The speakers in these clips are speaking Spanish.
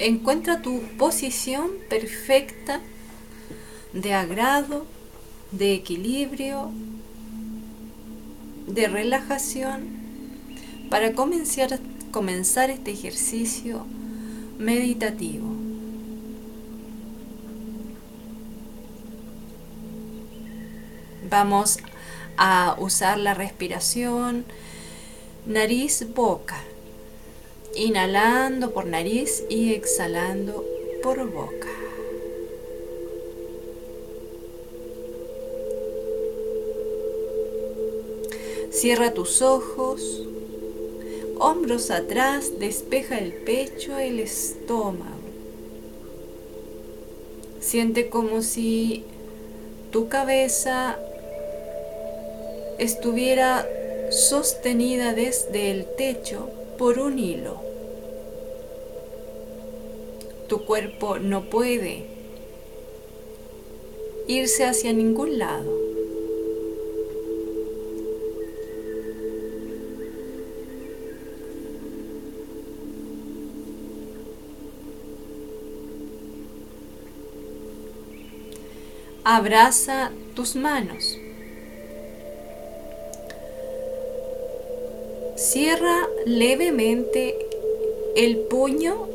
encuentra tu posición perfecta de agrado, de equilibrio, de relajación para comenzar, comenzar este ejercicio meditativo. Vamos a usar la respiración nariz-boca, inhalando por nariz y exhalando por boca. Cierra tus ojos, hombros atrás, despeja el pecho, el estómago. Siente como si tu cabeza estuviera sostenida desde el techo por un hilo. Tu cuerpo no puede irse hacia ningún lado. Abraza tus manos. Cierra levemente el puño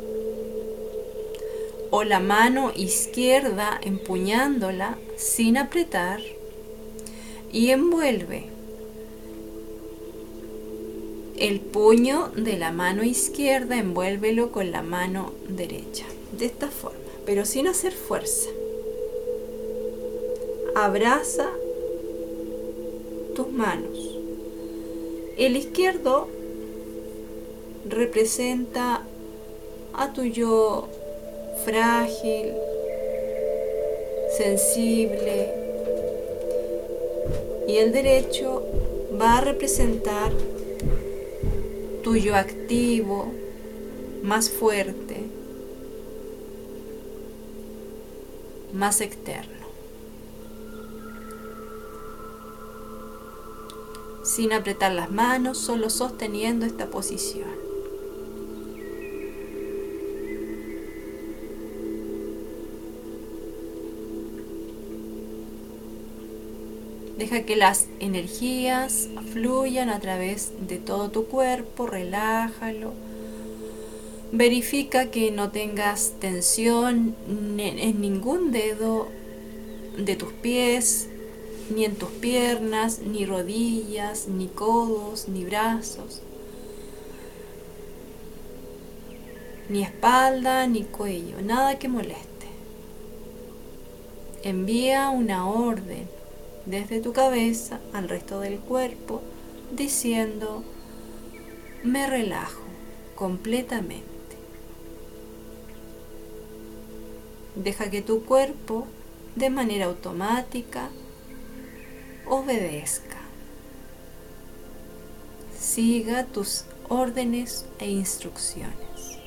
o la mano izquierda empuñándola sin apretar y envuelve el puño de la mano izquierda, envuélvelo con la mano derecha, de esta forma, pero sin hacer fuerza abraza tus manos. El izquierdo representa a tu yo frágil, sensible, y el derecho va a representar tu yo activo, más fuerte, más externo. Sin apretar las manos, solo sosteniendo esta posición. Deja que las energías fluyan a través de todo tu cuerpo, relájalo. Verifica que no tengas tensión en ningún dedo de tus pies, ni en tus piernas, ni rodillas, ni codos, ni brazos, ni espalda, ni cuello, nada que moleste. Envía una orden desde tu cabeza al resto del cuerpo diciendo, me relajo completamente. Deja que tu cuerpo, de manera automática, obedezca. Siga tus órdenes e instrucciones.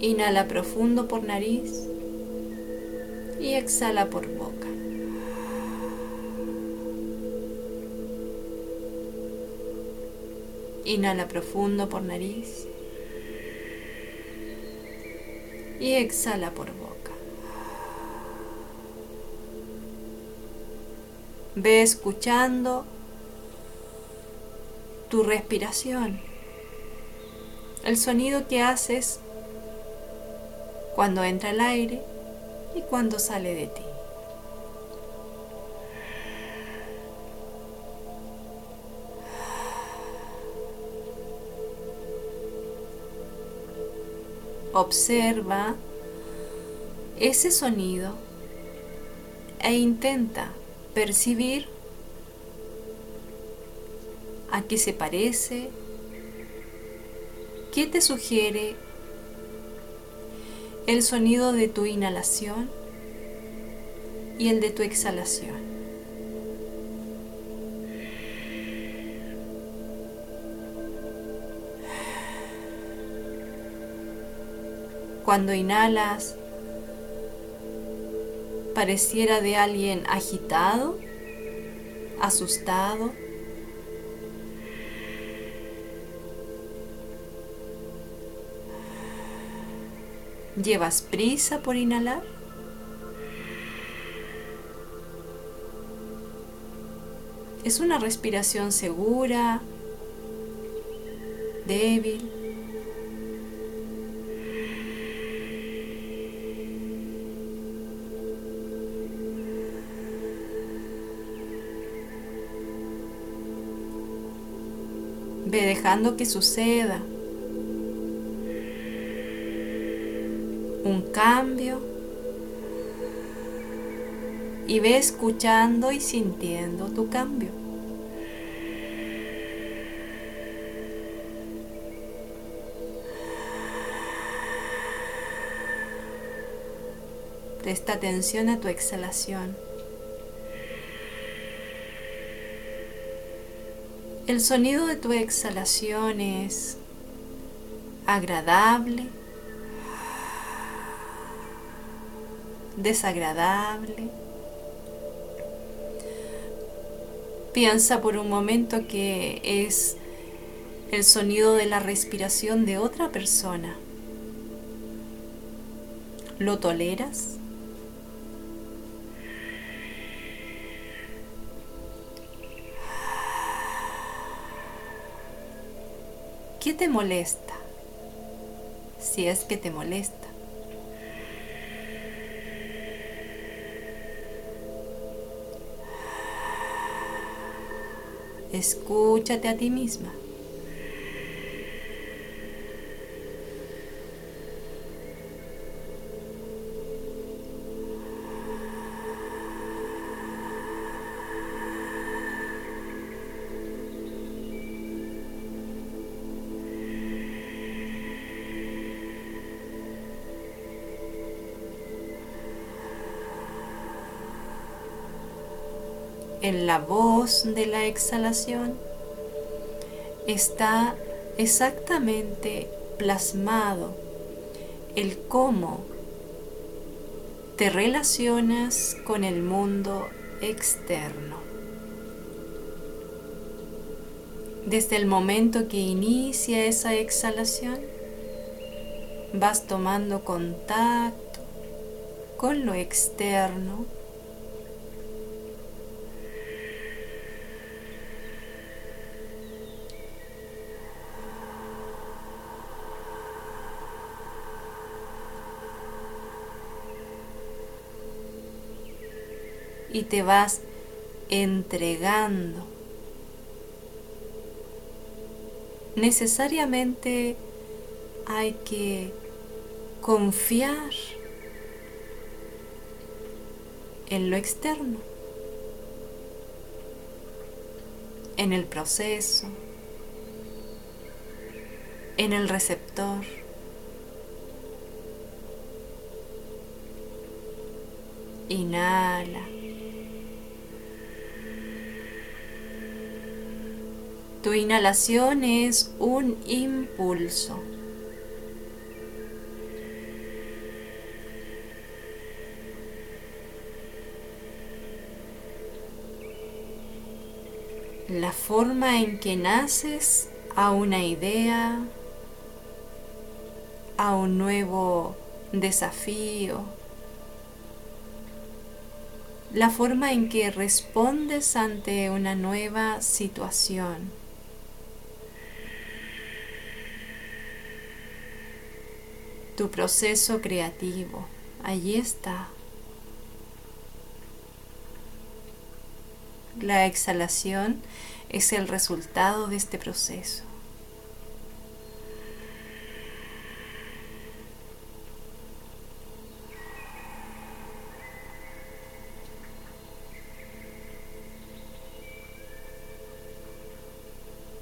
Inhala profundo por nariz y exhala por boca. Inhala profundo por nariz y exhala por boca. Ve escuchando tu respiración, el sonido que haces cuando entra el aire y cuando sale de ti. Observa ese sonido e intenta percibir a qué se parece, qué te sugiere el sonido de tu inhalación y el de tu exhalación. Cuando inhalas, pareciera de alguien agitado, asustado. ¿Llevas prisa por inhalar? Es una respiración segura, débil. Ve dejando que suceda un cambio y ve escuchando y sintiendo tu cambio. Presta atención a tu exhalación. El sonido de tu exhalación es agradable, desagradable. Piensa por un momento que es el sonido de la respiración de otra persona. ¿Lo toleras? ¿Qué te molesta? Si es que te molesta. Escúchate a ti misma. La voz de la exhalación está exactamente plasmado el cómo te relacionas con el mundo externo. Desde el momento que inicia esa exhalación, vas tomando contacto con lo externo y te vas entregando. Necesariamente hay que confiar en lo externo, en el proceso, en el receptor. Inhala. Tu inhalación es un impulso. La forma en que naces a una idea, a un nuevo desafío, la forma en que respondes ante una nueva situación. Tu proceso creativo. Allí está. La exhalación es el resultado de este proceso.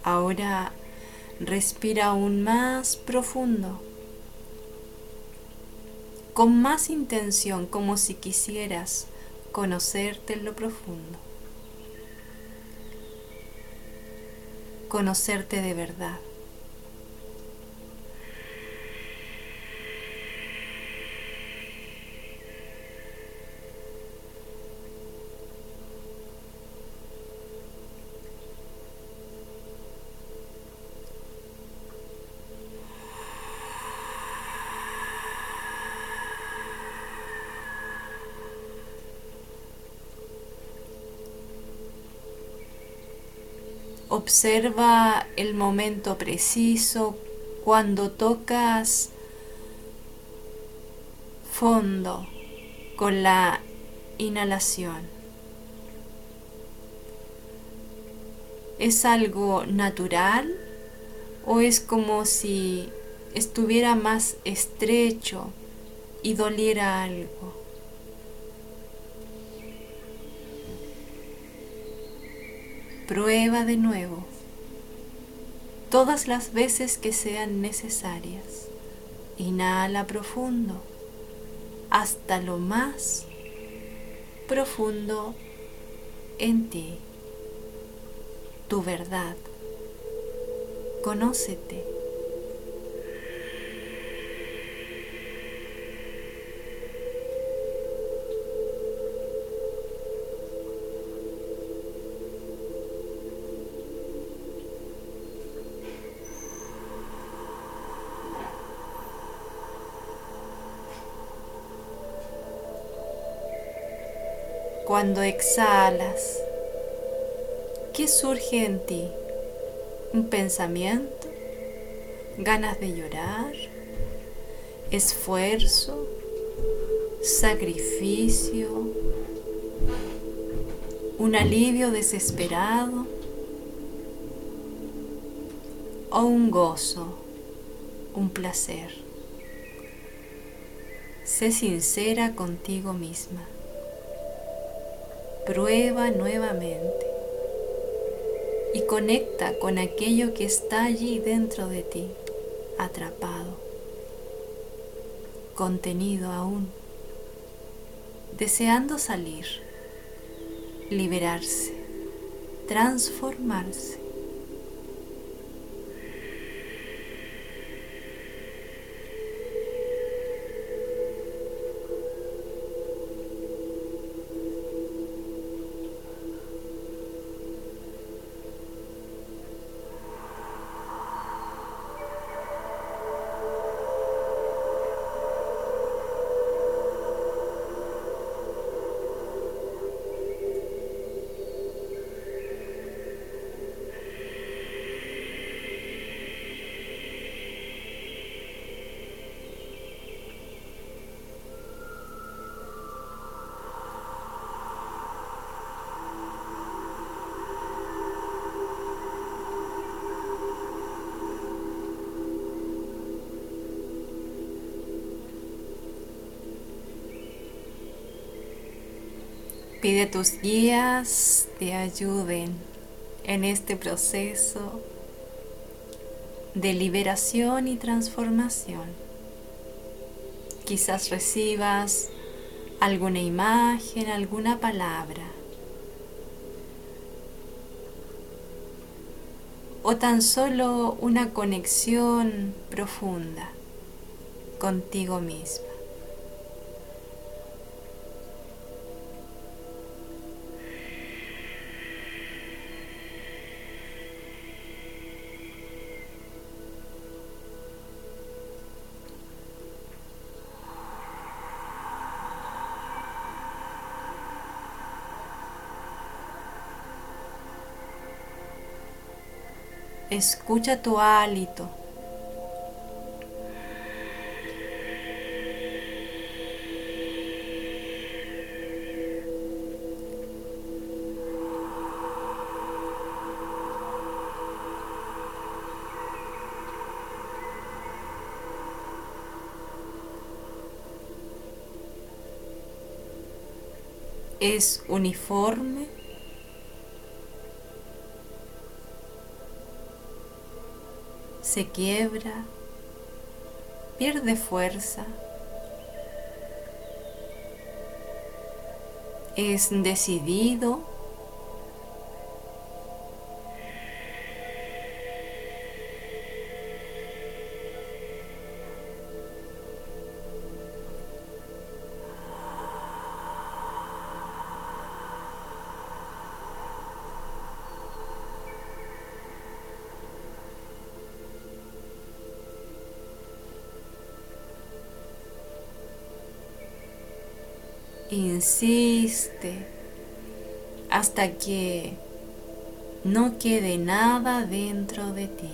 Ahora respira aún más profundo con más intención, como si quisieras conocerte en lo profundo, conocerte de verdad. Observa el momento preciso cuando tocas fondo con la inhalación. ¿Es algo natural o es como si estuviera más estrecho y doliera algo? Prueba de nuevo todas las veces que sean necesarias. Inhala profundo hasta lo más profundo en ti, tu verdad. Conócete. Cuando exhalas, ¿qué surge en ti? ¿Un pensamiento? ¿Ganas de llorar? ¿Esfuerzo? ¿Sacrificio? ¿Un alivio desesperado? ¿O un gozo? ¿Un placer? Sé sincera contigo misma. Prueba nuevamente y conecta con aquello que está allí dentro de ti, atrapado, contenido aún, deseando salir, liberarse, transformarse. Pide tus guías te ayuden en este proceso de liberación y transformación. Quizás recibas alguna imagen, alguna palabra. O tan solo una conexión profunda contigo mismo. Escucha tu hálito. es uniforme se quiebra, pierde fuerza, es decidido insiste hasta que no quede nada dentro de ti.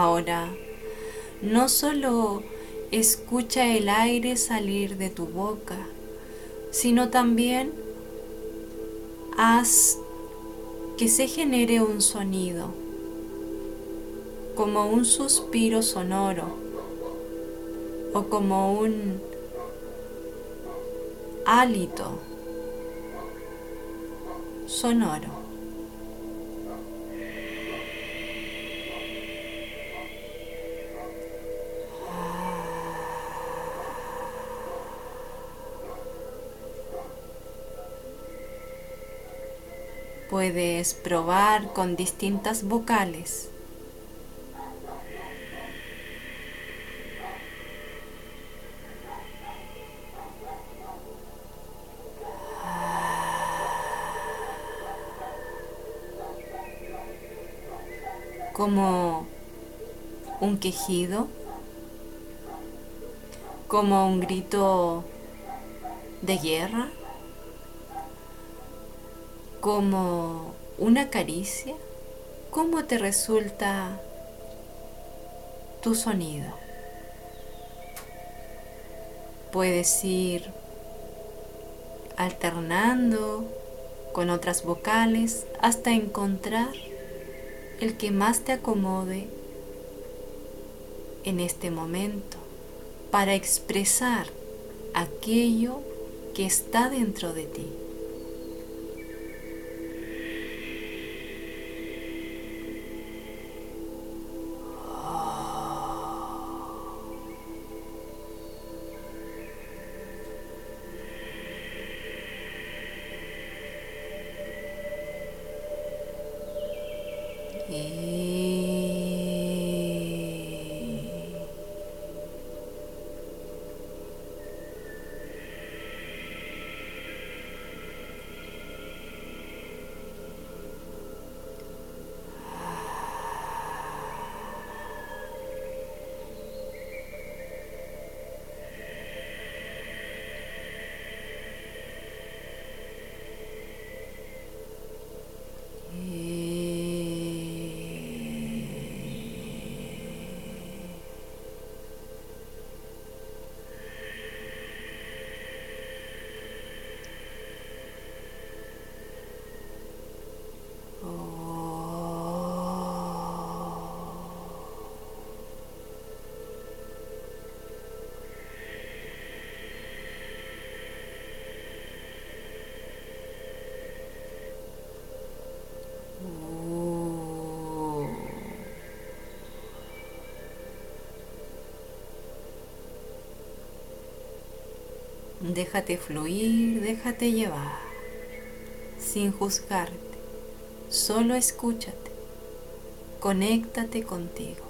Ahora, no solo escucha el aire salir de tu boca, sino también haz que se genere un sonido, como un suspiro sonoro o como un hálito sonoro. Puedes probar con distintas vocales. como un quejido, como un grito de guerra como una caricia, ¿cómo te resulta tu sonido? Puedes ir alternando con otras vocales hasta encontrar el que más te acomode en este momento para expresar aquello que está dentro de ti. Hey. Déjate fluir, déjate llevar, sin juzgarte. Solo escúchate, conéctate contigo.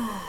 Ah.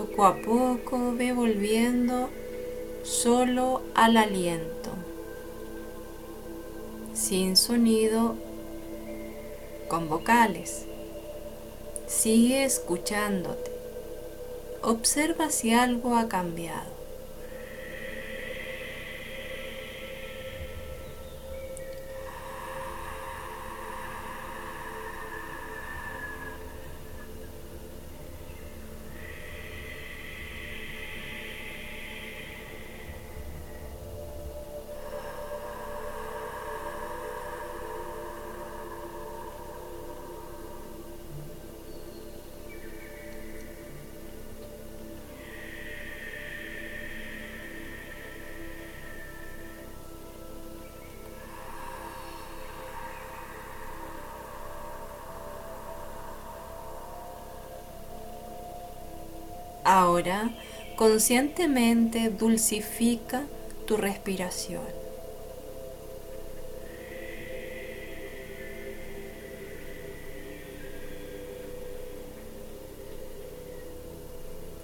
Poco a poco ve volviendo solo al aliento, sin sonido, con vocales. Sigue escuchándote. Observa si algo ha cambiado. Conscientemente dulcifica tu respiración.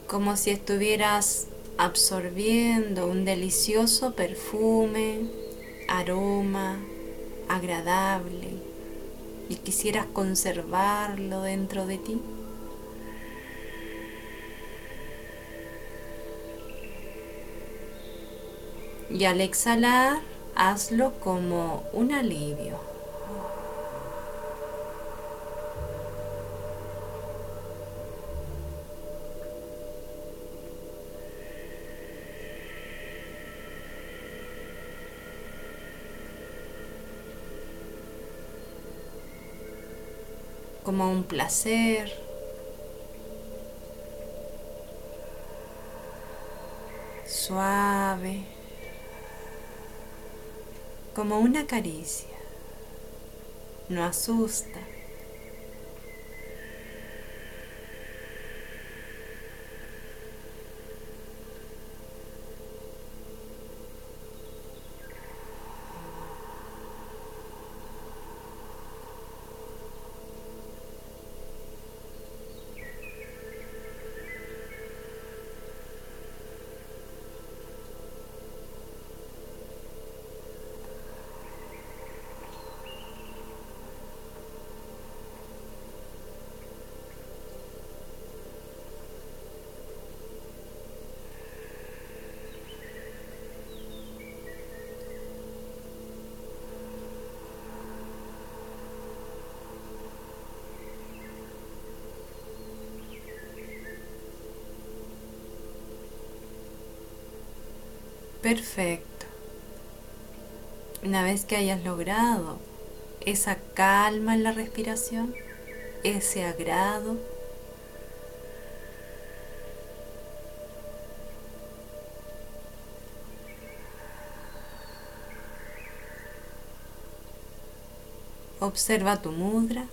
Como si estuvieras absorbiendo un delicioso perfume, aroma agradable y quisieras conservarlo dentro de ti. Y al exhalar, hazlo como un alivio. como un placer. Suave, como una caricia. No asusta. Perfecto. Una vez que hayas logrado esa calma en la respiración, ese agrado, observa tu mudra.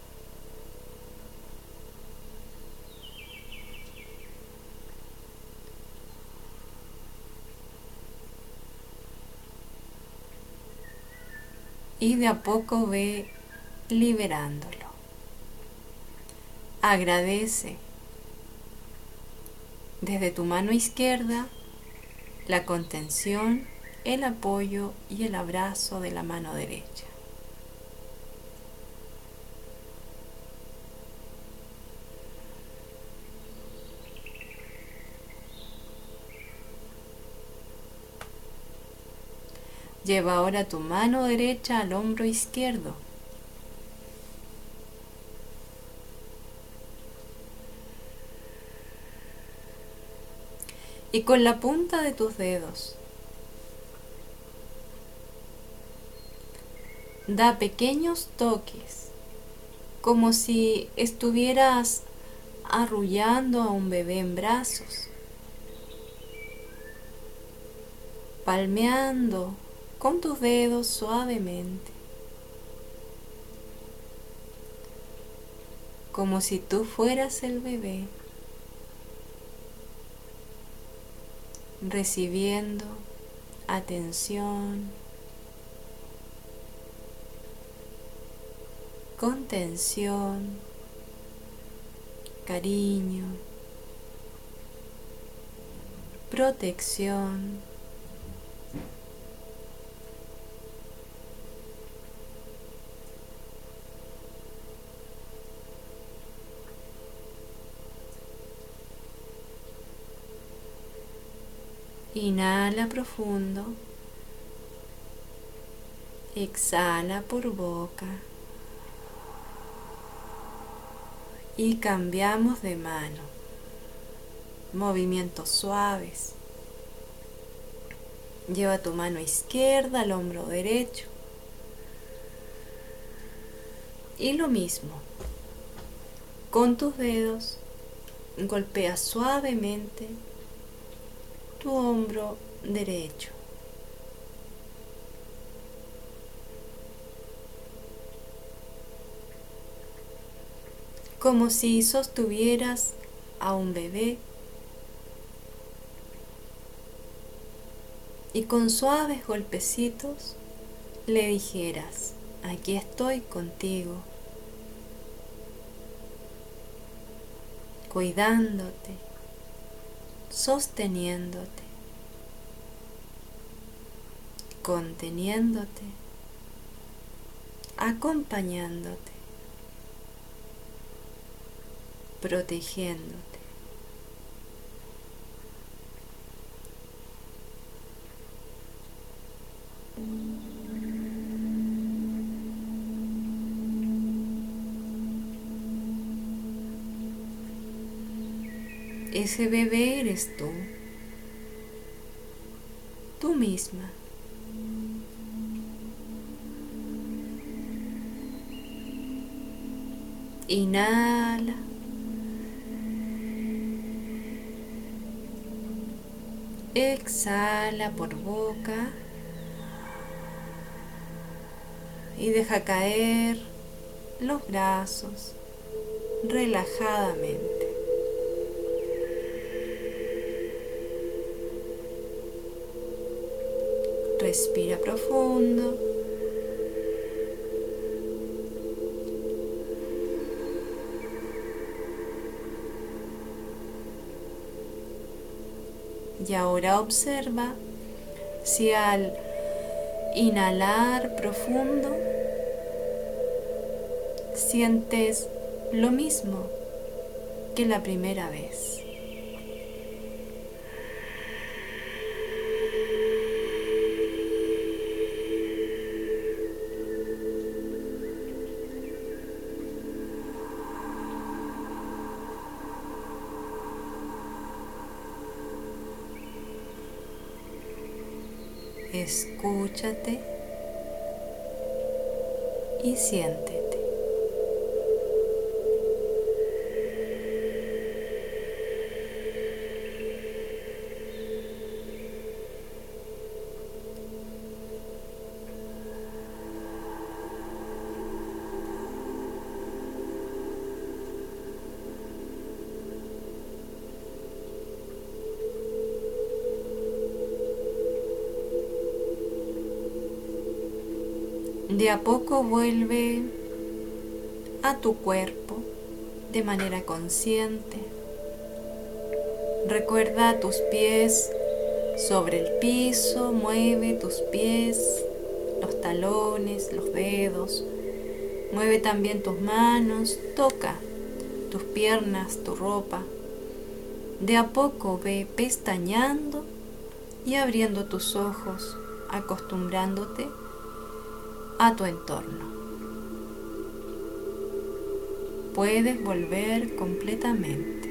Y de a poco ve liberándolo. Agradece desde tu mano izquierda la contención, el apoyo y el abrazo de la mano derecha. Lleva ahora tu mano derecha al hombro izquierdo. Y con la punta de tus dedos, da pequeños toques, como si estuvieras arrullando a un bebé en brazos, palmeando con tus dedos suavemente, como si tú fueras el bebé, recibiendo atención, contención, cariño, protección. Inhala profundo. Exhala por boca. Y cambiamos de mano. Movimientos suaves. Lleva tu mano izquierda al hombro derecho. Y lo mismo. Con tus dedos golpea suavemente tu hombro derecho. Como si sostuvieras a un bebé y con suaves golpecitos le dijeras, aquí estoy contigo, cuidándote sosteniéndote, conteniéndote, acompañándote, protegiéndote. Ese bebé eres tú, tú misma. Inhala. Exhala por boca. Y deja caer los brazos relajadamente. Respira profundo. Y ahora observa si al inhalar profundo sientes lo mismo que la primera vez. Escúchate y siéntete. De a poco vuelve a tu cuerpo de manera consciente. Recuerda tus pies sobre el piso, mueve tus pies, los talones, los dedos. Mueve también tus manos, toca tus piernas, tu ropa. De a poco ve pestañando y abriendo tus ojos, acostumbrándote a tu entorno. Puedes volver completamente.